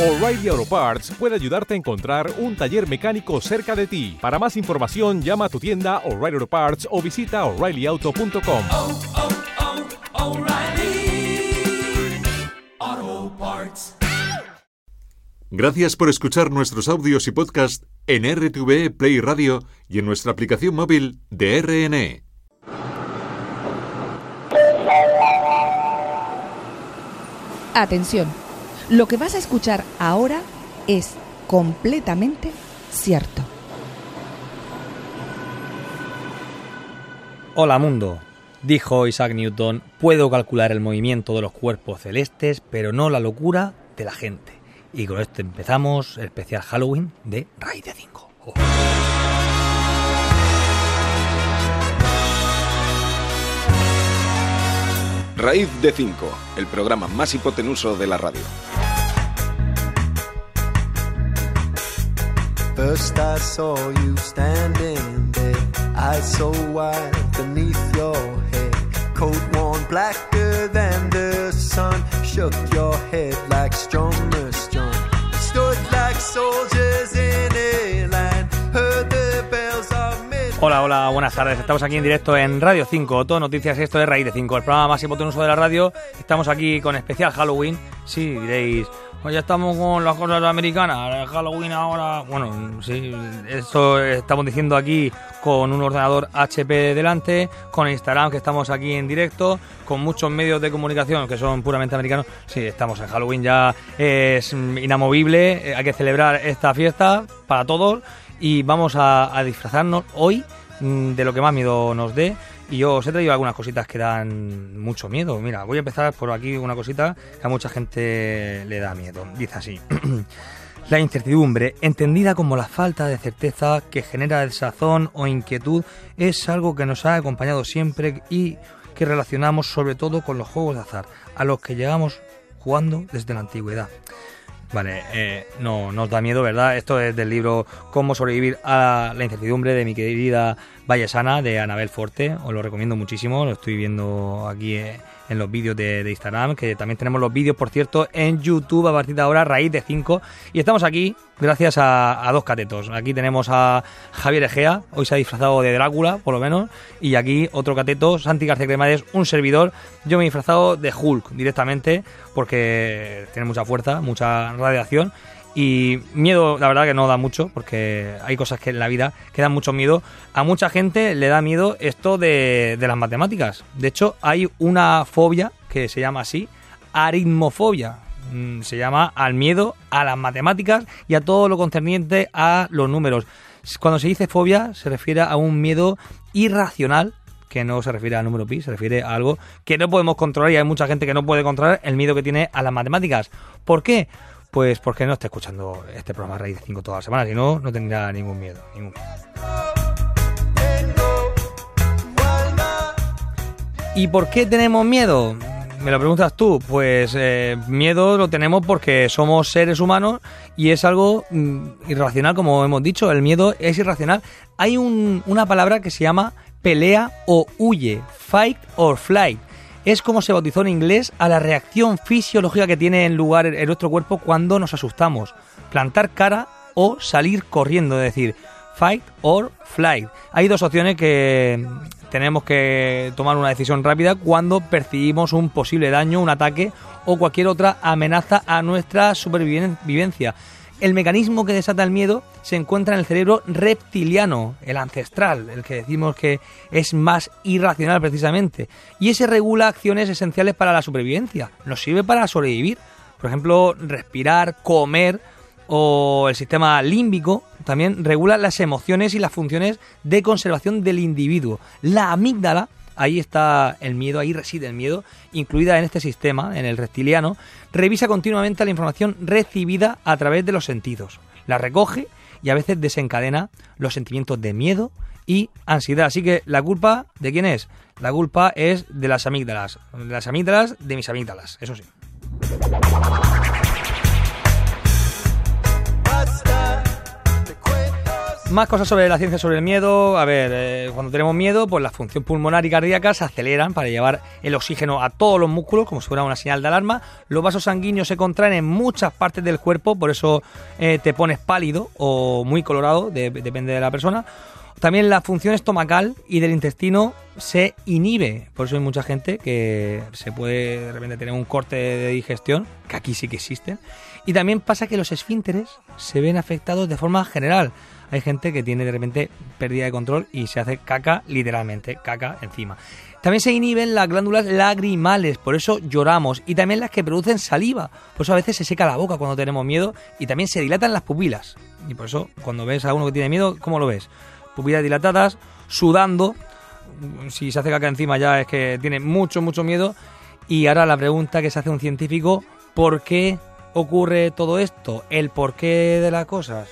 O'Reilly Auto Parts puede ayudarte a encontrar un taller mecánico cerca de ti. Para más información, llama a tu tienda O'Reilly Auto Parts o visita oreillyauto.com. oh, oh, O'Reilly Auto Parts. Gracias por escuchar nuestros audios y podcast en RTV Play Radio y en nuestra aplicación móvil de RNE. Atención, lo que vas a escuchar ahora es completamente cierto. Hola mundo, dijo Isaac Newton, puedo calcular el movimiento de los cuerpos celestes, pero no la locura de la gente. Y con esto empezamos el especial Halloween de Raíz de 5. Raíz de 5, el programa más hipotenuso de la radio. First I saw you standing there, eyes so wide beneath your head. Coat worn blacker than the sun, shook your head like strummer strung. Stood like soldiers in a line, heard the bells of. Hola, hola, buenas tardes. Estamos aquí en directo en Radio 5, todo noticias, esto es Raíz de 5, el programa más hipotenuso de la radio. Estamos aquí con especial Halloween. Sí, diréis, pues ya estamos con las cosas americanas, Halloween ahora. Bueno, sí, esto estamos diciendo aquí con un ordenador HP delante, con Instagram que estamos aquí en directo, con muchos medios de comunicación que son puramente americanos. Sí, estamos en Halloween ya, es inamovible, eh, hay que celebrar esta fiesta para todos y vamos a, a disfrazarnos hoy mm, de lo que más miedo nos dé. Y yo os he traído algunas cositas que dan mucho miedo. Mira, voy a empezar por aquí una cosita que a mucha gente le da miedo. Dice así. La incertidumbre, entendida como la falta de certeza que genera desazón o inquietud, es algo que nos ha acompañado siempre y que relacionamos sobre todo con los juegos de azar, a los que llevamos jugando desde la antigüedad. Vale, eh, no nos da miedo, ¿verdad? Esto es del libro Cómo sobrevivir a la incertidumbre de mi querida Vallesana de Anabel Forte. Os lo recomiendo muchísimo, lo estoy viendo aquí eh, en los vídeos de, de Instagram, que también tenemos los vídeos, por cierto, en YouTube a partir de ahora, raíz de 5. Y estamos aquí gracias a, dos catetos. Aquí tenemos a Javier Egea, hoy se ha disfrazado de Drácula, por lo menos, y aquí otro cateto, Santi García Cremades, un servidor. Yo me he disfrazado de Hulk directamente, porque tiene mucha fuerza, mucha radiación. Y miedo, la verdad que no da mucho, porque hay cosas que en la vida que dan mucho miedo. A mucha gente le da miedo esto de, las matemáticas. De hecho, hay una fobia que se llama así, aritmofobia. Mm, Se llama al miedo a las matemáticas y a todo lo concerniente a los números. Cuando se dice fobia, se refiere a un miedo irracional que no se refiere al número pi, se refiere a algo que no podemos controlar y hay mucha gente que no puede controlar el miedo que tiene a las matemáticas. ¿Por qué? Pues porque no está escuchando este programa Raíz de 5 todas las semanas, si no, no tendría ningún miedo. Ningún miedo. ¿Y por qué tenemos miedo? Me lo preguntas tú. Pues eh, miedo lo tenemos porque somos seres humanos y es algo mm, irracional, como hemos dicho. El miedo es irracional. Hay un- una palabra que se llama pelea o huye, fight or flight. Es como se bautizó en inglés a la reacción fisiológica que tiene en lugar en nuestro cuerpo cuando nos asustamos. Plantar cara o salir corriendo, es decir, fight or flight. Hay dos opciones que tenemos que tomar una decisión rápida cuando percibimos un posible daño, un ataque o cualquier otra amenaza a nuestra supervivencia. El mecanismo que desata el miedo se encuentra en el cerebro reptiliano, el ancestral, el que decimos que es más irracional precisamente. Y ese regula acciones esenciales para la supervivencia. Nos sirve para sobrevivir. Por ejemplo, respirar, comer o el sistema límbico también regula las emociones y las funciones de conservación del individuo. La amígdala, ahí está el miedo, ahí reside el miedo, incluida en este sistema, en el reptiliano, revisa continuamente la información recibida a través de los sentidos. La recoge y a veces desencadena los sentimientos de miedo y ansiedad. Así que la culpa, ¿de quién es? La culpa es de las amígdalas. De las amígdalas, de mis amígdalas, eso sí. Más cosas sobre la ciencia sobre el miedo. A ver, eh, cuando tenemos miedo, pues la función pulmonar y cardíaca se aceleran para llevar el oxígeno a todos los músculos, como si fuera una señal de alarma. Los vasos sanguíneos se contraen en muchas partes del cuerpo, por eso eh, te pones pálido o muy colorado, de- depende de la persona. También la función estomacal y del intestino se inhibe. Por eso hay mucha gente que se puede de repente tener un corte de digestión, que aquí sí que existen. Y también pasa que los esfínteres se ven afectados de forma general. Hay gente que tiene de repente pérdida de control y se hace caca, literalmente, caca encima. También se inhiben las glándulas lagrimales, por eso lloramos. Y también las que producen saliva. Por eso a veces se seca la boca cuando tenemos miedo. Y también se dilatan las pupilas. Y por eso cuando ves a uno que tiene miedo, ¿cómo lo ves? Pupilas dilatadas, sudando. Si se hace caca encima ya es que tiene mucho, mucho miedo. Y ahora la pregunta que se hace un científico, ¿por qué ocurre todo esto? ¿El porqué de las cosas?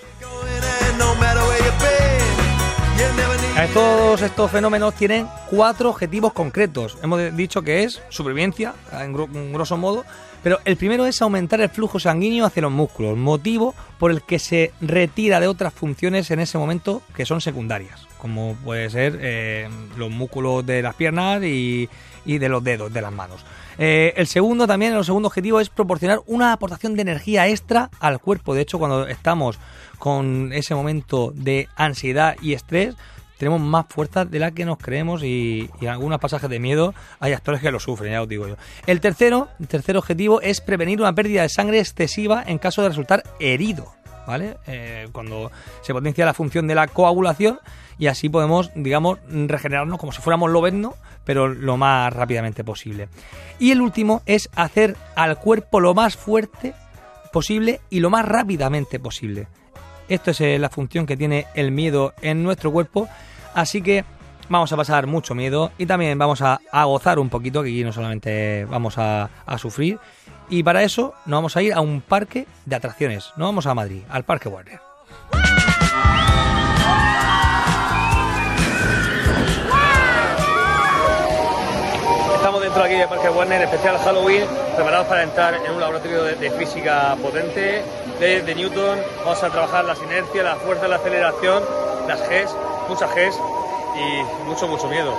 Todos estos fenómenos tienen cuatro objetivos concretos. Hemos dicho que es supervivencia, en gro- en grosso modo, pero el primero es aumentar el flujo sanguíneo hacia los músculos, motivo por el que se retira de otras funciones en ese momento que son secundarias, como puede ser eh, los músculos de las piernas y, de los dedos, de las manos. Eh, el segundo también, el segundo objetivo es proporcionar una aportación de energía extra al cuerpo. De hecho, cuando estamos con ese momento de ansiedad y estrés, tenemos más fuerza de la que nos creemos y, en algunos pasajes de miedo hay actores que lo sufren, ya os digo yo. El tercero, el tercer objetivo es prevenir una pérdida de sangre excesiva en caso de resultar herido. ¿Vale? Eh, cuando se potencia la función de la coagulación y así podemos, digamos, regenerarnos como si fuéramos lobezno, pero lo más rápidamente posible. Y el último es hacer al cuerpo lo más fuerte posible y lo más rápidamente posible. Esto es eh, la función que tiene el miedo en nuestro cuerpo, así que vamos a pasar mucho miedo y también vamos a, gozar un poquito, que aquí no solamente vamos a, a sufrir. Y para eso nos vamos a ir a un parque de atracciones. No vamos a Madrid, al Parque Warner. Dentro aquí del Parque Warner, especial Halloween, preparados para entrar en un laboratorio de, de física potente de, de Newton. Vamos a trabajar las inercias, la fuerza, la aceleración, las Gs, muchas Gs y mucho, mucho miedo.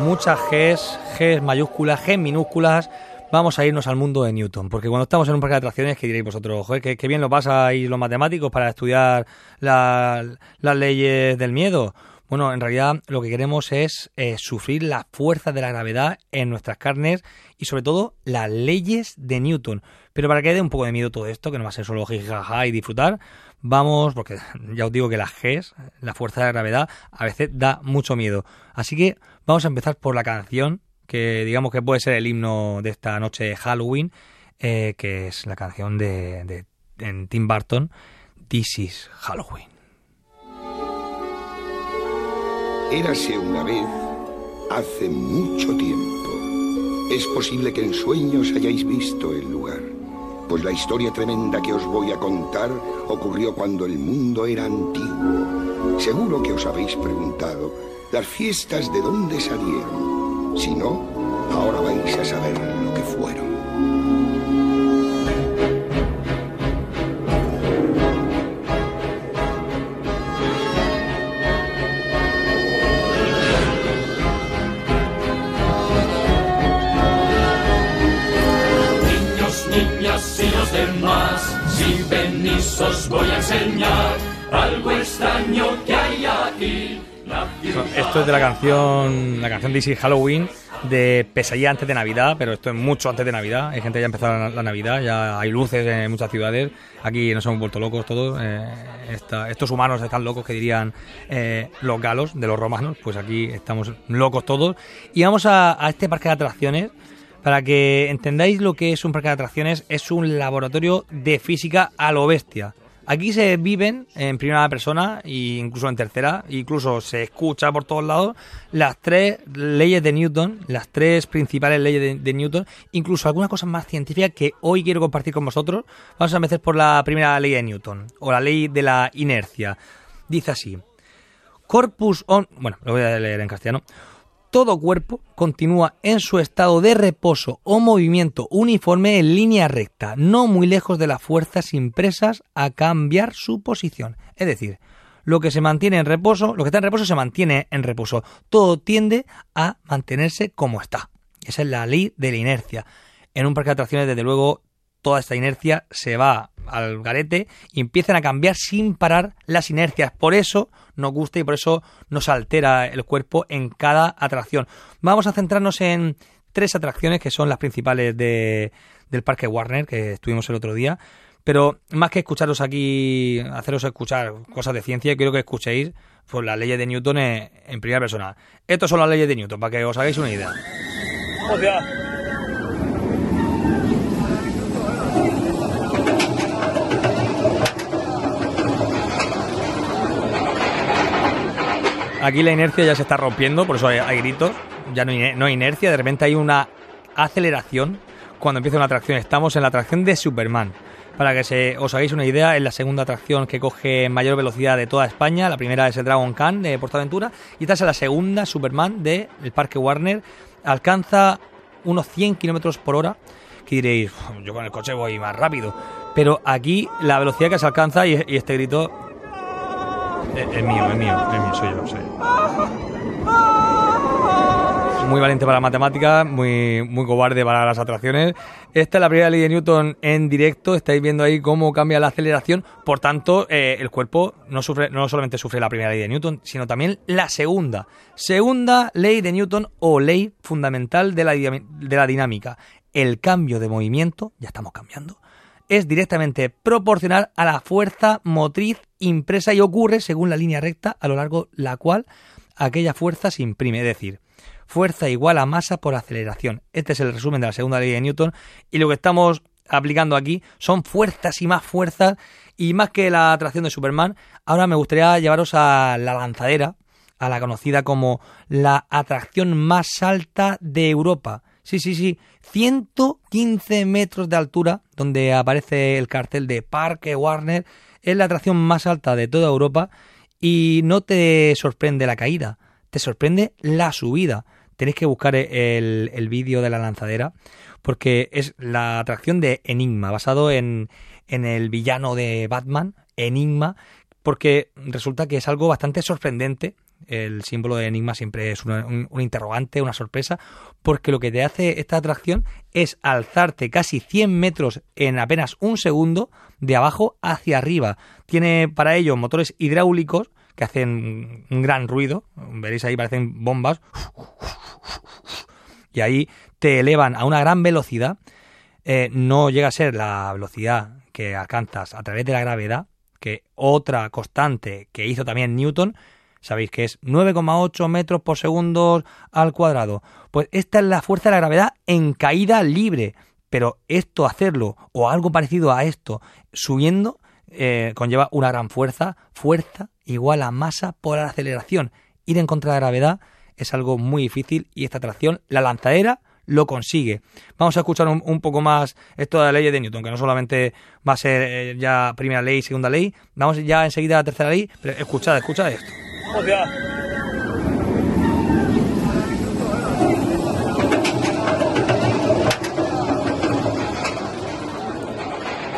Muchas Gs, Gs mayúsculas, G minúsculas. Vamos a irnos al mundo de Newton, porque cuando estamos en un parque de atracciones, que diréis vosotros, joder, que, que bien lo pasáis los matemáticos para estudiar la- las leyes del miedo. Bueno, en realidad lo que queremos es eh, sufrir la fuerza de la gravedad en nuestras carnes y sobre todo las leyes de Newton. Pero para que dé un poco de miedo todo esto, que no va a ser solo jijaja y disfrutar, vamos, porque ya os digo que las Gs, la fuerza de la gravedad, a veces da mucho miedo. Así que vamos a empezar por la canción, que digamos que puede ser el himno de esta noche de Halloween, eh, que es la canción de, de Tim Burton, This is Halloween. Érase una vez, hace mucho tiempo. Es posible que en sueños hayáis visto el lugar, pues la historia tremenda que os voy a contar ocurrió cuando el mundo era antiguo. Seguro que os habéis preguntado, ¿las fiestas de dónde salieron? Si no, ahora vais a saber y los demás, si venís os voy a enseñar algo extraño que hay aquí. Esto es de la canción, la canción is Halloween de Pesadilla antes de Navidad, pero esto es mucho antes de Navidad. Hay gente que ya ha empezado la, Navidad, ya hay luces en muchas ciudades. Aquí nos hemos vuelto locos todos. eh, estos humanos están locos que dirían eh, los galos de los romanos. Pues aquí estamos locos todos. Y vamos a este parque de atracciones. Para que entendáis lo que es un parque de atracciones, es un laboratorio de física a lo bestia. Aquí se viven en primera persona e incluso en tercera, incluso se escucha por todos lados las tres leyes de Newton, las tres principales leyes de, de Newton, incluso algunas cosas más científicas que hoy quiero compartir con vosotros. Vamos a empezar por la primera ley de Newton, o la ley de la inercia. Dice así, corpus on... Bueno, lo voy a leer en castellano. Todo cuerpo continúa en su estado de reposo o movimiento uniforme en línea recta, no muy lejos de las fuerzas impresas a cambiar su posición. Es decir, lo que se mantiene en reposo, lo que está en reposo se mantiene en reposo. Todo tiende a mantenerse como está. Esa es la ley de la inercia. En un parque de atracciones, desde luego, toda esta inercia se va al garete y empiezan a cambiar sin parar las inercias. Por eso nos gusta y por eso nos altera el cuerpo en cada atracción. Vamos a centrarnos en tres atracciones que son las principales de, del Parque Warner que estuvimos el otro día. Pero más que escucharos aquí, haceros escuchar cosas de ciencia, quiero que escuchéis pues, las leyes de Newton en, primera persona. Estas son las leyes de Newton, para que os hagáis una idea. Aquí la inercia ya se está rompiendo, por eso hay, gritos. Ya no hay, inercia, de repente hay una aceleración cuando empieza una atracción. Estamos en la atracción de Superman. Para que se, os hagáis una idea, es la segunda atracción que coge mayor velocidad de toda España. La primera es el Dragon Khan de Portaventura. Y esta es la segunda, Superman, del Parque Warner. Alcanza unos 100 kilómetros por hora. Que diréis, yo con el coche voy más rápido. Pero aquí la velocidad que se alcanza y este grito es, es mío, es mío, es mío, soy yo, soy yo muy valiente para la matemática, muy, muy cobarde para las atracciones. Esta es la primera ley de Newton en directo. Estáis viendo ahí cómo cambia la aceleración. Por tanto, eh, el cuerpo no, sufre, no solamente sufre la primera ley de Newton, sino también la segunda. Segunda ley de Newton o ley fundamental de la, de la dinámica. El cambio de movimiento, ya estamos cambiando, es directamente proporcional a la fuerza motriz impresa y ocurre según la línea recta a lo largo la cual aquella fuerza se imprime. Es decir, fuerza igual a masa por aceleración. Este es el resumen de la segunda ley de Newton y lo que estamos aplicando aquí son fuerzas y más fuerzas y más que la atracción de Superman, ahora me gustaría llevaros a la lanzadera, a la conocida como la atracción más alta de Europa. Sí, sí, sí, 115 metros de altura, donde aparece el cartel de Parque Warner, es la atracción más alta de toda Europa y no te sorprende la caída, te sorprende la subida. Tenéis que buscar el, el vídeo de la lanzadera porque es la atracción de Enigma, basado en, en el villano de Batman, Enigma, porque resulta que es algo bastante sorprendente. El símbolo de Enigma siempre es una, un, interrogante, una sorpresa, porque lo que te hace esta atracción es alzarte casi 100 metros en apenas un segundo de abajo hacia arriba. Tiene para ello motores hidráulicos que hacen un gran ruido, veréis ahí parecen bombas, y ahí te elevan a una gran velocidad, eh, no llega a ser la velocidad que alcanzas a través de la gravedad, que otra constante que hizo también Newton, sabéis que es 9,8 metros por segundo al cuadrado. Pues esta es la fuerza de la gravedad en caída libre. Pero esto, hacerlo, o algo parecido a esto, subiendo, eh, conlleva una gran fuerza, fuerza igual a masa por aceleración. Ir en contra de la gravedad es algo muy difícil y esta atracción, la lanzadera, lo consigue. Vamos a escuchar un, un, poco más esto de la ley de Newton, que no solamente va a ser eh, ya primera ley, segunda ley, vamos ya enseguida a la tercera ley, pero escuchad, escuchad esto. Hostia.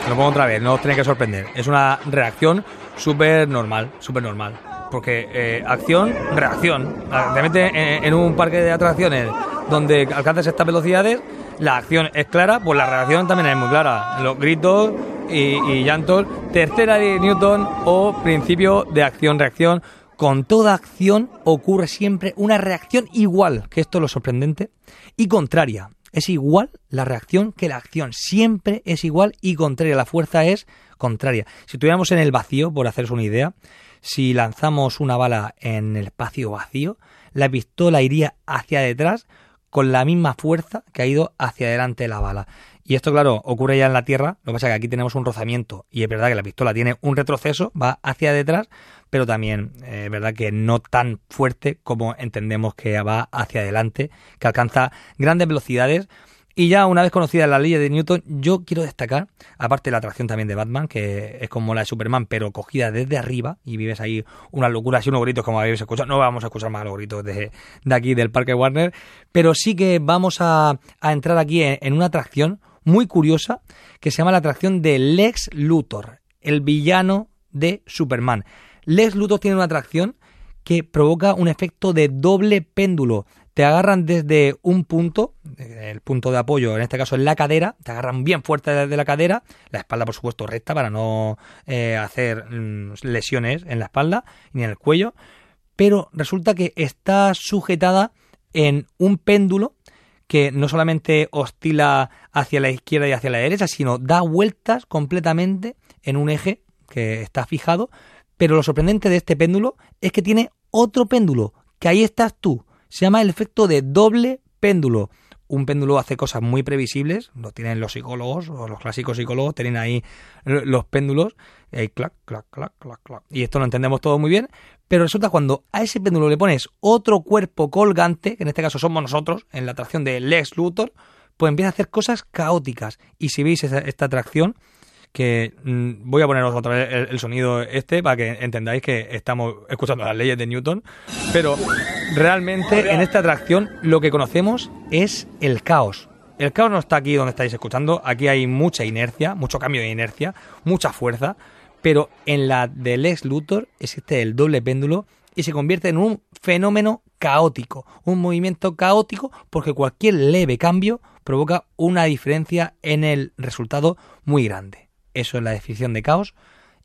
Lo pongo otra vez, no os tenéis que sorprender. Es una reacción súper normal, súper normal. Porque eh, acción, reacción. Te metes en, en, un parque de atracciones donde alcanzas estas velocidades, la acción es clara, pues la reacción también es muy clara. Los gritos y, y llantos. Tercera de Newton o principio de acción-reacción. Con toda acción ocurre siempre una reacción igual, que esto es lo sorprendente, y contraria. Es igual la reacción que la acción. Siempre es igual y contraria. La fuerza es contraria. Si estuviéramos en el vacío, por haceros una idea, si lanzamos una bala en el espacio vacío, la pistola iría hacia detrás con la misma fuerza que ha ido hacia adelante la bala. Y esto, claro, ocurre ya en la Tierra. Lo que pasa es que aquí tenemos un rozamiento y es verdad que la pistola tiene un retroceso, va hacia detrás, pero también eh, es verdad que no tan fuerte como entendemos que va hacia adelante, que alcanza grandes velocidades. Y ya una vez conocida la ley de Newton, yo quiero destacar, aparte de la atracción también de Batman, que es como la de Superman, pero cogida desde arriba, y vives ahí unas locuras y unos gritos como habéis escuchado. No vamos a escuchar más los gritos de, de aquí del Parque Warner, pero sí que vamos a, a entrar aquí en, en una atracción muy curiosa que se llama la atracción de Lex Luthor, el villano de Superman. Lex Luthor tiene una atracción que provoca un efecto de doble péndulo. Te agarran desde un punto, el punto de apoyo, en este caso en la cadera, te agarran bien fuerte desde la cadera, la espalda por supuesto recta para no eh, hacer mm, lesiones en la espalda ni en el cuello, pero resulta que está sujetada en un péndulo que no solamente oscila hacia la izquierda y hacia la derecha, sino da vueltas completamente en un eje que está fijado. Pero lo sorprendente de este péndulo es que tiene otro péndulo, que ahí estás tú. Se llama el efecto de doble péndulo. Un péndulo hace cosas muy previsibles, lo tienen los psicólogos o los clásicos psicólogos, tienen ahí los péndulos, y clac, clac, clac, clac, clac. Y esto lo entendemos todo muy bien, pero resulta cuando a ese péndulo le pones otro cuerpo colgante, que en este caso somos nosotros, en la atracción de Lex Luthor, pues empieza a hacer cosas caóticas. Y si veis esta atracción, que mm, voy a poneros otra vez el, el sonido este para que entendáis que estamos escuchando las leyes de Newton, pero realmente en esta atracción lo que conocemos es el caos. El caos no está aquí donde estáis escuchando, aquí hay mucha inercia, mucho cambio de inercia, mucha fuerza, pero en la de Lex Luthor existe el doble péndulo y se convierte en un fenómeno caótico, un movimiento caótico porque cualquier leve cambio provoca una diferencia en el resultado muy grande. Eso es la definición de caos.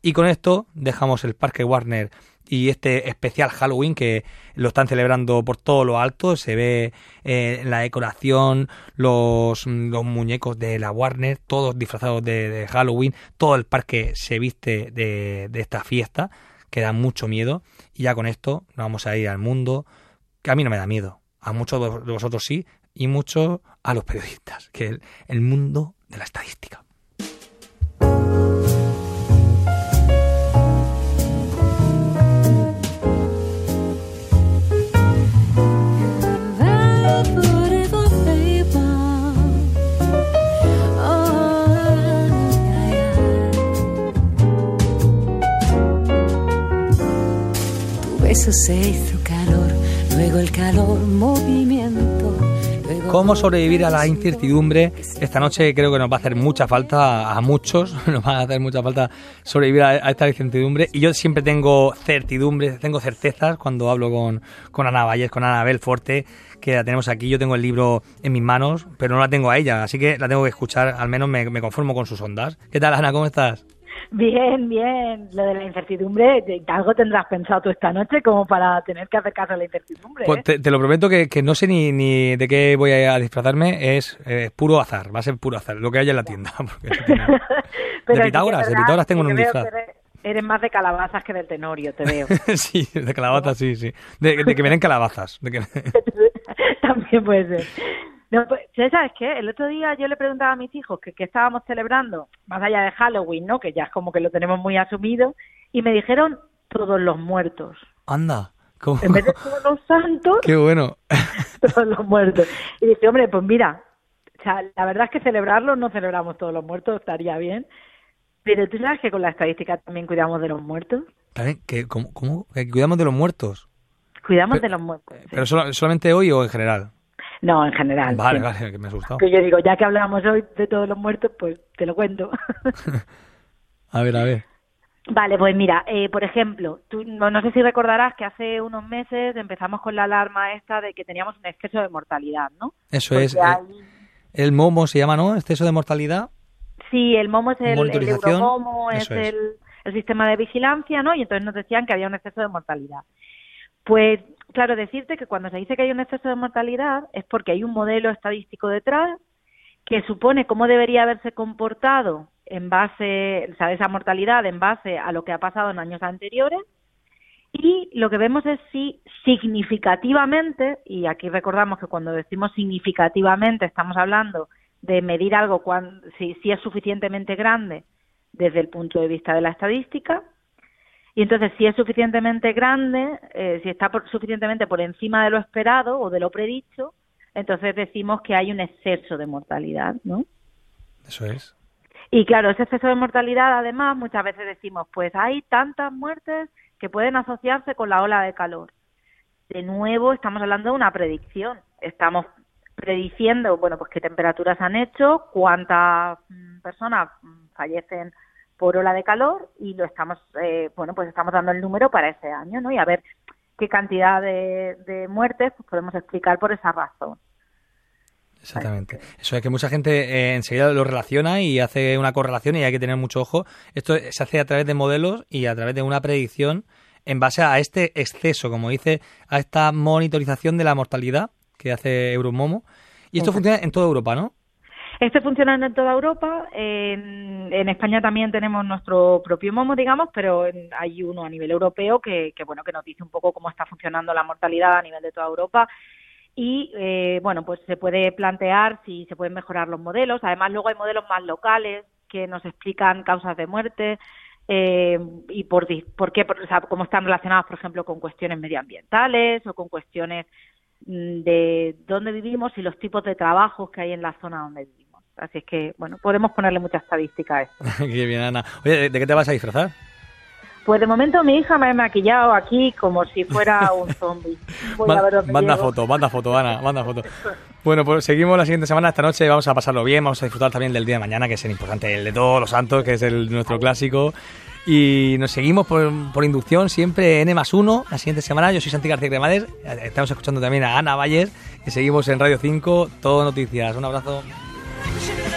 Y con esto dejamos el Parque Warner y este especial Halloween que lo están celebrando por todo lo alto. Se ve eh, la decoración, los, los muñecos de la Warner, todos disfrazados de, Halloween. Todo el parque se viste de, esta fiesta que da mucho miedo. Y ya con esto nos vamos a ir al mundo que a mí no me da miedo. A muchos de vosotros sí y mucho a los periodistas, que el, el mundo de la estadística. Tu beso se hizo calor, luego el calor movimiento. luego ¿Cómo sobrevivir a la incertidumbre? Esta noche creo que nos va a hacer mucha falta a muchos, nos va a hacer mucha falta sobrevivir a, a esta incertidumbre. Y yo siempre tengo certidumbre, tengo certezas cuando hablo con, con Ana Valles, con Anabel Forte, que la tenemos aquí. Yo tengo el libro en mis manos, pero no la tengo a ella, así que la tengo que escuchar, al menos me, me conformo con sus ondas. ¿Qué tal, Ana? ¿Cómo estás? Bien, bien. Lo de la incertidumbre, de- algo tendrás pensado tú esta noche como para tener que hacer caso a la incertidumbre. Pues ¿eh? te, te lo prometo que, que no sé ni, ni de qué voy a disfrazarme, es eh, puro azar, va a ser puro azar, lo que haya en la tienda. porque sí que Pitágoras, de Pitágoras tengo un disfraz. Eres, eres más de calabazas que del tenorio, te veo. sí, de calabazas, sí, sí. De, de que me den calabazas. de que- También puede ser. No, pues, ¿sabes qué? El otro día yo le preguntaba a mis hijos que, que estábamos celebrando, más allá de Halloween, ¿no? Que ya es como que lo tenemos muy asumido, y me dijeron todos los muertos. Anda, ¿cómo? En vez de todos los santos, Qué bueno. todos los muertos. Y dice, hombre, pues mira, o sea, la verdad es que celebrarlo no celebramos todos los muertos, estaría bien. Pero tú sabes que con la estadística también cuidamos de los muertos. También, que, ¿cómo, cómo? Que cuidamos de los muertos. Cuidamos Pero- de los muertos. sí. ¿Pero solo- solamente hoy o en general? No, en general. Vale, sí. vale, que me he asustado. Que yo digo, ya que hablamos hoy de todos los muertos, pues te lo cuento. A ver, a ver. Vale, pues mira, eh, por ejemplo, tú no, no sé si recordarás que hace unos meses empezamos con la alarma esta de que teníamos un exceso de mortalidad, ¿no? Eso Porque es. eh, hay- el MOMO se llama, ¿no? Exceso de mortalidad. Sí, el MOMO es el, el Euromomo, es, eso es. El, el sistema de vigilancia, ¿no? Y entonces nos decían que había un exceso de mortalidad. Pues, claro, decirte que cuando se dice que hay un exceso de mortalidad es porque hay un modelo estadístico detrás que supone cómo debería haberse comportado en base, o sea, esa mortalidad en base a lo que ha pasado en años anteriores. Y lo que vemos es si significativamente, y aquí recordamos que cuando decimos significativamente estamos hablando de medir algo cuan- si, si es suficientemente grande desde el punto de vista de la estadística. Y entonces, si es suficientemente grande, eh, si está por- suficientemente por encima de lo esperado o de lo predicho, entonces decimos que hay un exceso de mortalidad, ¿no? Eso es. Y claro, ese exceso de mortalidad, además, muchas veces decimos, pues hay tantas muertes que pueden asociarse con la ola de calor. De nuevo, estamos hablando de una predicción. Estamos prediciendo, bueno, pues qué temperaturas han hecho, cuántas mm, personas mm, fallecen por ola de calor y lo estamos, eh, bueno, pues estamos dando el número para ese año, ¿no? Y a ver qué cantidad de, de muertes pues podemos explicar por esa razón. Exactamente. Eso es que mucha gente eh, enseguida lo relaciona y hace una correlación y hay que tener mucho ojo. Esto se hace a través de modelos y a través de una predicción en base a este exceso, como dice, a esta monitorización de la mortalidad que hace Euromomo. Y esto funciona en toda Europa, ¿no? Este funciona en toda Europa. En, en, España también tenemos nuestro propio momo, digamos, pero hay uno a nivel europeo que, que, bueno, que nos dice un poco cómo está funcionando la mortalidad a nivel de toda Europa y eh, bueno pues se puede plantear si se pueden mejorar los modelos además luego hay modelos más locales que nos explican causas de muerte eh, y por, por qué o sea, cómo están relacionadas por ejemplo con cuestiones medioambientales o con cuestiones mm, de dónde vivimos y los tipos de trabajos que hay en la zona donde vivimos así es que bueno podemos ponerle mucha estadística a esto qué bien Ana oye de qué te vas a disfrazar pues de momento mi hija me ha maquillado aquí como si fuera un zombie. manda foto, manda foto, Ana, manda foto. Bueno, pues seguimos la siguiente semana. Esta noche vamos a pasarlo bien, vamos a disfrutar también del día de mañana, que es el importante, el de todos los santos, que es el nuestro clásico. Y nos seguimos por, por inducción siempre N más 1 la siguiente semana. Yo soy Santi García Cremades. Estamos escuchando también a Ana Valles y seguimos en Radio 5, todo noticias. Un abrazo. Should